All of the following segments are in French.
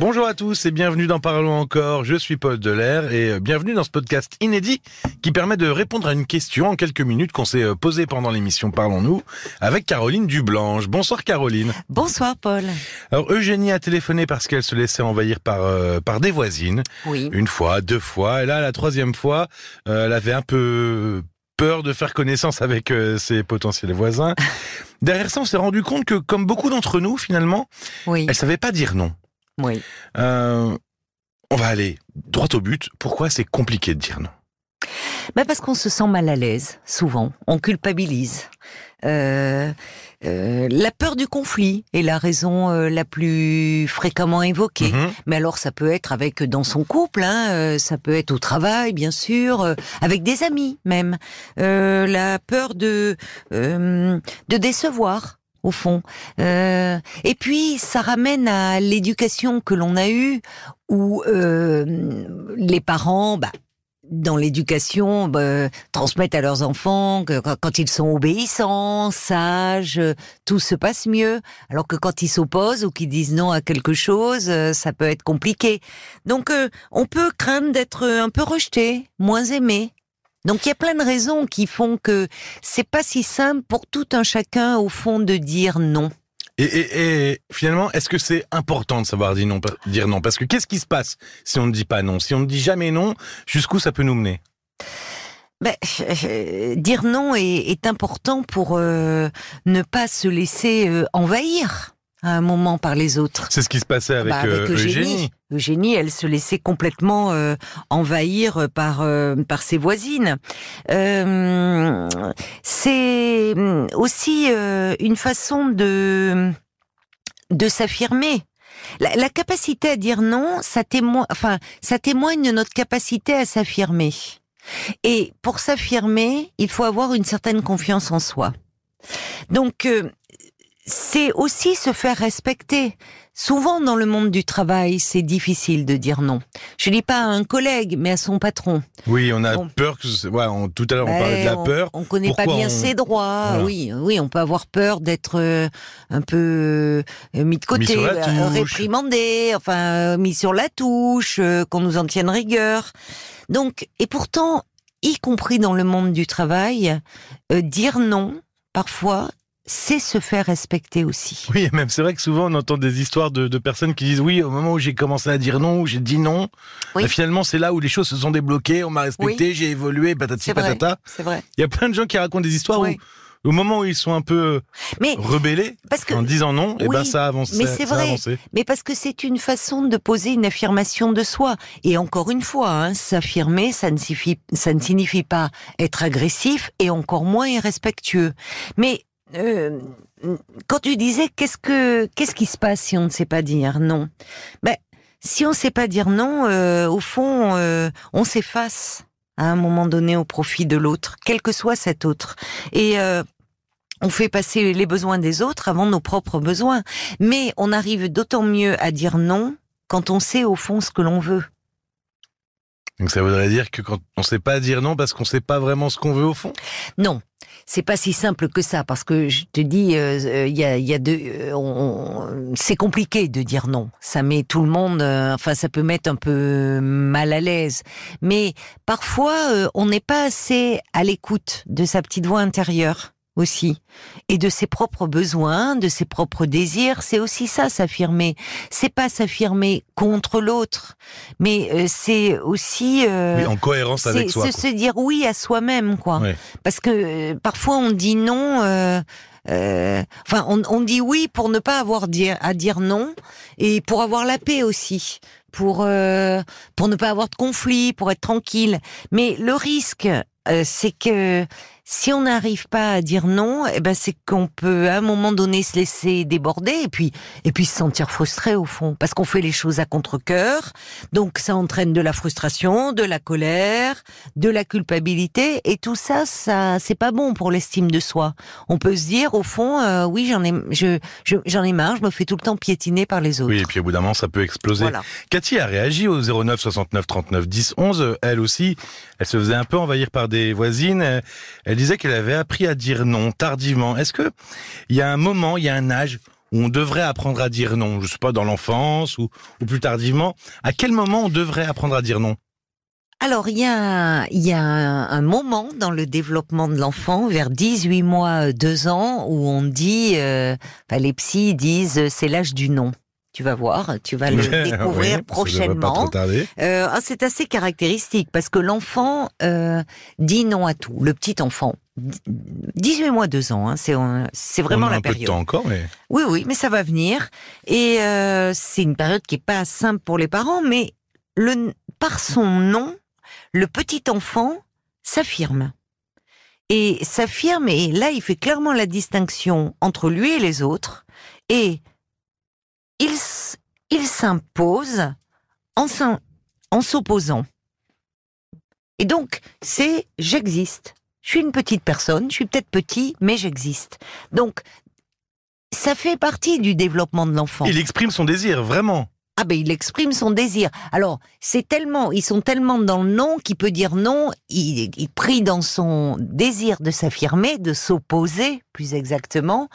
Bonjour à tous et bienvenue dans Parlons encore. Je suis Paul Delair et euh, bienvenue dans ce podcast inédit qui permet de répondre à une question en quelques minutes qu'on s'est euh, posée pendant l'émission Parlons-nous avec Caroline Dublanche. Bonsoir Caroline. Bonsoir Paul. Alors Eugénie a téléphoné parce qu'elle se laissait envahir par euh, par des voisines. Oui. Une fois, deux fois, et là la troisième fois, euh, elle avait un peu peur de faire connaissance avec euh, ses potentiels voisins. Derrière ça, on s'est rendu compte que comme beaucoup d'entre nous finalement, Oui. elle savait pas dire non. Oui. Euh, on va aller droit au but. Pourquoi c'est compliqué de dire non? Bah parce qu'on se sent mal à l'aise, souvent. On culpabilise. Euh, euh, la peur du conflit est la raison euh, la plus fréquemment évoquée. Mhm. Mais alors, ça peut être avec dans son couple, hein, ça peut être au travail, bien sûr, avec des amis même. La peur de de décevoir. Au fond. Euh, et puis, ça ramène à l'éducation que l'on a eue, où euh, les parents, bah, dans l'éducation, bah, transmettent à leurs enfants que quand- ils sont obéissants, sages, tout se passe mieux. Alors que quand ils s'opposent ou qu'ils disent non à quelque chose, euh, ça peut être compliqué. Donc, euh, on peut craindre d'être un peu rejeté, moins aimé. Donc, il y a plein de raisons qui font que c'est pas si simple pour tout un chacun, au fond, de dire non. et, et- et finalement, est-ce que c'est important de savoir dire non, dire non? Parce que qu'est-ce qui se passe si on ne dit pas non? Si on ne dit jamais non, jusqu'où ça peut nous mener? Ben, euh, dire non est, est important pour euh, ne pas se laisser euh, envahir à un moment par les autres. C'est ce qui se passait avec, Bah, avec euh, Eugénie. Eugénie. Eugénie, elle se laissait complètement euh, envahir par euh, par ses voisines. Euh, c'est aussi une façon de de s'affirmer. La, la capacité à dire non, ça témoigne, enfin, ça témoigne de notre capacité à s'affirmer. Et pour s'affirmer, il faut avoir une certaine confiance en soi. Donc, c'est aussi se faire respecter. Souvent dans le monde du travail, c'est difficile de dire non. Je dis pas à un collègue, mais à son patron. Oui, on a Bon. peur que... Ouais, on- tout à l'heure, on parlait de la on- peur. On connaît pas bien on- ses droits. Voilà. Oui, oui, on peut avoir peur d'être euh, un peu euh, mis de côté, euh, réprimandé, enfin mis sur la touche, qu'on nous en tienne rigueur. Donc, et pourtant, y compris dans le monde du travail, dire non, parfois, c'est se faire respecter aussi. Oui, même c'est vrai que souvent on entend des histoires de, de personnes qui disent oui, au moment où j'ai commencé à dire non, où j'ai dit non, Oui. bah, finalement c'est là où les choses se sont débloquées, on m'a respecté, j'ai évolué, patati patata. C'est vrai. Il y a plein de gens qui racontent des histoires Oui. où, au moment où ils sont un peu Mais rebellés, parce que en disant non, et Oui, ben ça avance. mais c'est vrai. avancé. Mais parce que c'est une façon de poser une affirmation de soi. Et encore une fois, hein, s'affirmer, ça ne, signifie, ça ne signifie pas être agressif et encore moins irrespectueux. Mais euh, quand tu disais qu'est-ce que qu'est-ce qui se passe si on ne sait pas dire non? Ben si on ne sait pas dire non, euh, au fond, euh, on s'efface à un moment donné au profit de l'autre, quel que soit cet autre. Et euh, on fait passer les besoins des autres avant nos propres besoins. Mais on arrive d'autant mieux à dire non quand on sait au fond ce que l'on veut. Donc ça voudrait dire que quand on sait pas dire non parce qu'on sait pas vraiment ce qu'on veut au fond? Non, c'est pas si simple que ça parce que je te dis, euh, euh, il y a, y a deux, euh, c'est compliqué de dire non. Ça met tout le monde, euh, enfin ça peut mettre un peu mal à l'aise. Mais parfois, euh, on n'est pas assez à l'écoute de sa petite voix intérieure aussi et de ses propres besoins, de ses propres désirs. C'est aussi ça s'affirmer. C'est pas s'affirmer contre l'autre, mais euh, c'est aussi euh, Oui, en cohérence avec c'est soi. se, quoi. se dire oui à soi-même, quoi. Parce que euh, parfois on dit non. euh, euh, enfin, on, on dit oui pour ne pas avoir dire, à dire non et pour avoir la paix aussi, pour euh, pour ne pas avoir de conflit, pour être tranquille. Mais le risque, euh, c'est que si on n'arrive pas à dire non, eh ben c'est qu'on peut à un moment donné se laisser déborder et puis et puis se sentir frustré au fond parce qu'on fait les choses à contre-cœur. Donc ça entraîne de la frustration, de la colère, de la culpabilité et tout ça ça c'est pas bon pour l'estime de soi. On peut se dire au fond euh, oui, j'en ai je je- j'en ai marre, je me fais tout le temps piétiner par les autres. Oui, et puis au bout d'un moment, ça peut exploser. Voilà. Cathy a réagi au 09 69 39 10 11. Elle aussi, elle se faisait un peu envahir par des voisines. Elle- Elle disait qu'elle avait appris à dire non tardivement. Est-ce que il y a un moment, il y a un âge où on devrait apprendre à dire non? Je sais pas, dans l'enfance ou, plus tardivement. À quel moment on devrait apprendre à dire non? Alors, il y a, il y a un, un moment dans le développement de l'enfant, vers 18 mois, 2 ans, où on dit, euh, enfin, les psys disent, euh, c'est l'âge du non. Tu vas voir, tu vas le découvrir prochainement. Euh, ah, c'est assez caractéristique parce que l'enfant euh, dit non à tout. Le petit enfant, 18 mois, 2 ans, hein, c'est euh, c'est vraiment on a la un peu de période. temps encore, mais Oui, oui, mais ça va venir. Et euh, c'est une période qui est pas simple pour les parents, mais le, par son nom, le petit enfant s'affirme. Et s'affirme, et là, il fait clairement la distinction entre lui et les autres. Et il, s'impose en en s'opposant. Et donc, c'est j'existe. Je suis une petite personne, je suis peut-être petit, mais j'existe. Donc, ça fait partie du développement de l'enfant. il exprime son désir, vraiment. Ah ben il exprime son désir. Alors c'est tellement, ils sont tellement dans le non qu'il peut dire non. Il, il prie dans son désir de s'affirmer, de s'opposer, plus exactement.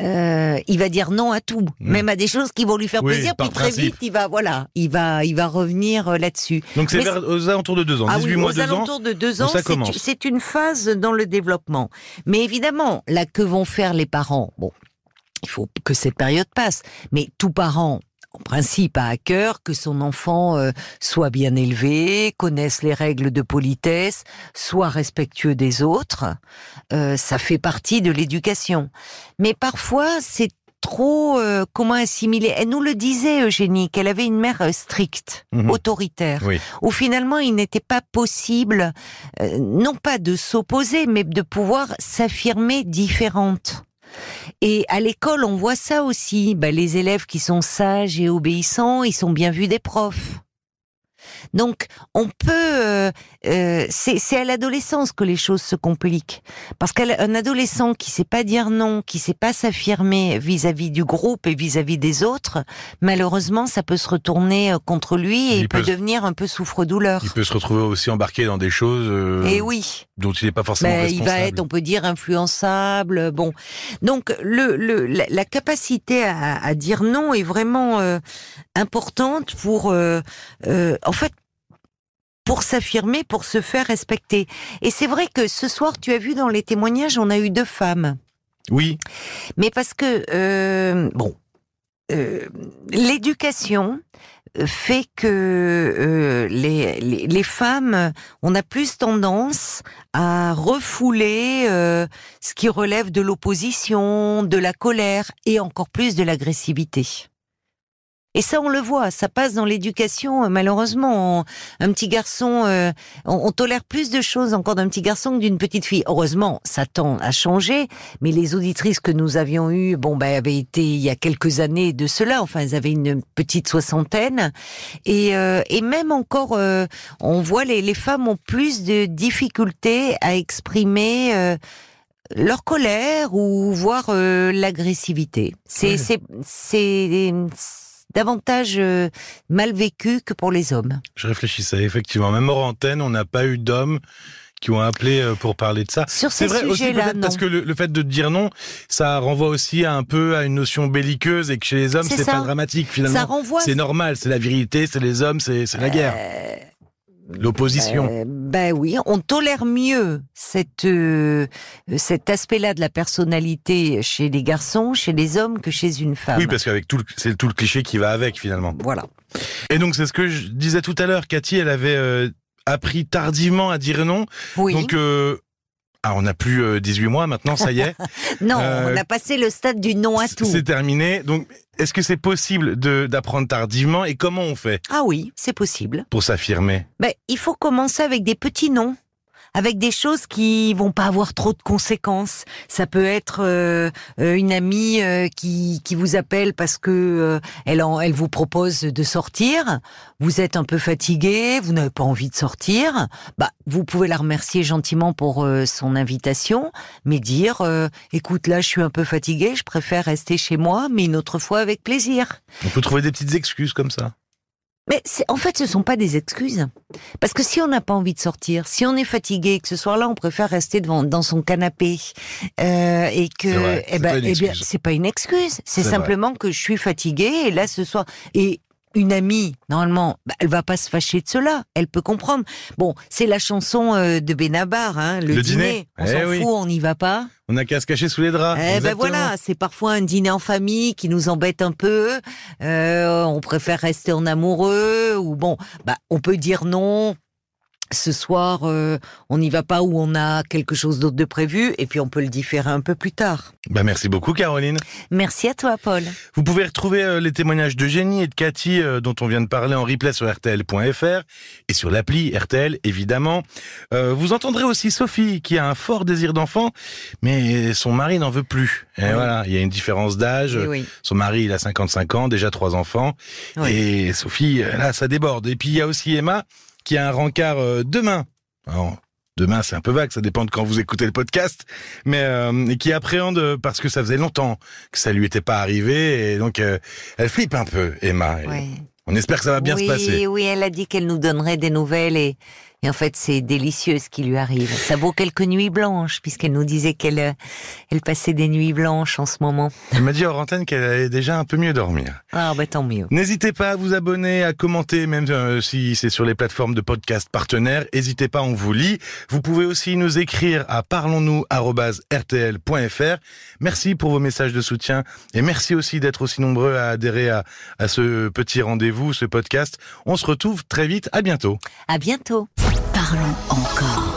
Euh, il va dire non à tout, Mm. même à des choses qui vont lui faire Oui, plaisir. Puis très principe. vite, il va voilà, il va, il va revenir euh, là-dessus. Donc c'est aux alentours de 2 ans, Ah 18 oui, mois, 2 ans. de deux ans, ça c'est- commence. c'est une phase dans le développement. Mais évidemment, là, que vont faire les parents? Bon, il faut que cette période passe. Mais tout parent, en principe, a à cœur que son enfant euh, soit bien élevé, connaisse les règles de politesse, soit respectueux des autres. Euh, ça fait partie de l'éducation. Mais parfois, c'est trop euh, comment assimiler? Elle nous le disait, Eugénie, qu'elle avait une mère euh, stricte, Mhm. autoritaire, Oui. où finalement il n'était pas possible, euh, non pas de s'opposer, mais de pouvoir s'affirmer différente. Et à l'école, on voit ça aussi. Bah, les élèves qui sont sages et obéissants, ils sont bien vus des profs. Donc, on peut. euh, euh, c'est à l'adolescence que les choses se compliquent, parce qu'un adolescent qui sait pas dire non, qui sait pas s'affirmer vis-à-vis du groupe et vis-à-vis des autres, malheureusement, ça peut se retourner euh, contre lui et Il il, peut, peut- devenir un peu souffre-douleur. Il peut se retrouver aussi embarqué dans des choses euh, Et oui. dont il n'est pas forcément Ben, il responsable. va être, on peut dire, influençable. Bon, donc le, le la, la capacité à, à dire non est vraiment euh, importante pour, euh, euh, en fait, pour s'affirmer, pour se faire respecter. Et c'est vrai que ce soir, tu as vu dans les témoignages, on a eu deux femmes, Oui, mais parce que euh, bon, euh, l'éducation fait que euh, les, les, les femmes, on a plus tendance à refouler euh, ce qui relève de l'opposition, de la colère et encore plus de l'agressivité. Et ça, on le voit, ça passe dans l'éducation. euh, Malheureusement, On- un petit garçon, euh, on, on tolère plus de choses encore d'un petit garçon que d'une petite fille. Heureusement, ça tend à changer. Mais les auditrices que nous avions eues, bon, ben, avaient été il y a quelques années de cela. Enfin, elles avaient une petite soixantaine. Et, euh, et même encore, euh, on voit les, les femmes ont plus de difficultés à exprimer. euh, leur colère ou voire euh, l'agressivité. C'est c'est c'est davantage euh, mal vécu que pour les hommes. je réfléchissais effectivement. Même hors antenne, on n'a pas eu d'hommes qui ont appelé euh, pour parler de ça. Sur C'est ces vrai aussi peut-être parce que le, le fait de dire non, ça renvoie aussi un peu à une notion belliqueuse et que chez les hommes C'est c'est ça. pas dramatique Ça finalement. renvoie. C'est normal, c'est la virilité, c'est les hommes, c'est c'est la guerre, Euh, l'opposition. euh, ben oui, on tolère mieux cette, euh, cet aspect-là de la personnalité chez les garçons, chez les hommes, que chez une femme. oui, parce qu'avec tout, le- c'est tout le cliché qui va avec finalement. Voilà. Et donc c'est ce que je disais tout à l'heure. Cathy, elle avait euh, appris tardivement à dire non. Oui. Donc euh, ah, on n'a plus euh, 18 mois maintenant, ça y est. non, euh, on a passé le stade du non à tout. C'est terminé. Donc est-ce que c'est possible d'apprendre tardivement et comment on fait? Ah oui, c'est possible. pour s'affirmer Ben, il faut commencer avec des petits noms, avec des choses qui vont pas avoir trop de conséquences. Ça peut être euh, euh, une amie euh, qui, qui vous appelle parce que euh, elle, en- elle vous propose de sortir. Vous êtes un peu fatigué, vous n'avez pas envie de sortir. Bah, vous pouvez la remercier gentiment pour euh, son invitation, mais dire euh, écoute là, je suis un peu fatigué, je préfère rester chez moi, mais une autre fois avec plaisir. On peut trouver des petites excuses comme ça. Mais en fait, ce sont pas des excuses. Parce que si on n'a pas envie de sortir, si on est fatigué, que ce soir-là, on préfère rester devant dans son canapé, euh, et que, eh ben, eh bien, c'est pas une excuse. C'est simplement que je suis fatiguée et là ce soir et une amie, normalement, bah, elle va pas se fâcher de cela. Elle peut comprendre. Bon, c'est la chanson euh, de Benabar, hein, le, dîner. On eh s'en fout, on n'y va pas. On n'a qu'à se cacher sous les draps. Eh ben voilà, c'est parfois un dîner en famille qui nous embête un peu. Euh, on préfère rester en amoureux ou bon, bah on peut dire non ce soir, euh, on n'y va pas où on a quelque chose d'autre de prévu, et puis on peut le différer un peu plus tard. Bah merci beaucoup, Caroline. Merci à toi, Paul. Vous pouvez retrouver euh, les témoignages d'Eugénie et de Cathy euh, dont on vient de parler en replay sur RTL.fr et sur l'appli RTL, évidemment. vous entendrez aussi Sophie, qui a un fort désir d'enfant, mais son mari n'en veut plus. Et voilà, il y a une différence d'âge. Son mari, il a 55 ans, déjà trois enfants. Et Sophie, là, ça déborde. Et puis il y a aussi Emma, qui a un rencard euh, demain. demain, c'est un peu vague, ça dépend de quand vous écoutez le podcast, mais euh, qui appréhende parce que ça faisait longtemps que ça lui était pas arrivé et donc euh, elle flippe un peu, Emma. On espère que ça va bien se passer. Oui, elle a dit qu'elle nous donnerait des nouvelles et et en fait, c'est délicieux ce qui lui arrive. Ça vaut quelques nuits blanches, puisqu'elle nous disait qu'elle euh, elle passait des nuits blanches en ce moment. Elle m'a dit hors antenne qu'elle allait déjà un peu mieux dormir. Ah, bah tant mieux. N'hésitez pas à vous abonner, à commenter, même euh, si c'est sur les plateformes de podcast partenaires. N'hésitez pas, on vous lit. Vous pouvez aussi nous écrire à parlons-nous@rtl.fr. Merci pour vos messages de soutien et merci aussi d'être aussi nombreux à adhérer à, à ce petit rendez-vous, ce podcast. On se retrouve très vite. À bientôt. À bientôt parlons encore.